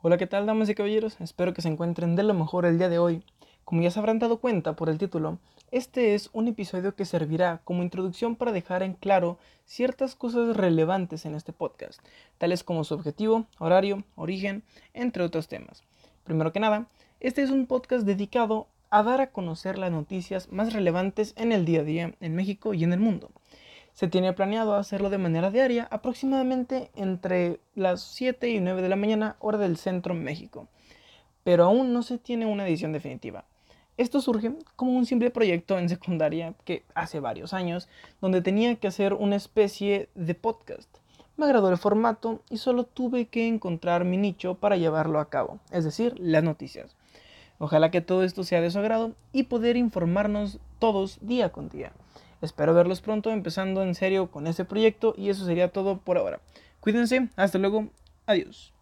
Hola, ¿qué tal, damas y caballeros? Espero que se encuentren de lo mejor el día de hoy. Como ya se habrán dado cuenta por el título, este es un episodio que servirá como introducción para dejar en claro ciertas cosas relevantes en este podcast, tales como su objetivo, horario, origen, entre otros temas. Primero que nada, este es un podcast dedicado a dar a conocer las noticias más relevantes en el día a día en México y en el mundo. Se tiene planeado hacerlo de manera diaria, aproximadamente entre las 7 y 9 de la mañana, hora del centro México. Pero aún no se tiene una edición definitiva. Esto surge como un simple proyecto en secundaria que hace varios años, donde tenía que hacer una especie de podcast. Me agradó el formato y solo tuve que encontrar mi nicho para llevarlo a cabo, es decir, las noticias. Ojalá que todo esto sea de su agrado y poder informarnos todos día con día. Espero verlos pronto empezando en serio con este proyecto y eso sería todo por ahora. Cuídense, hasta luego, adiós.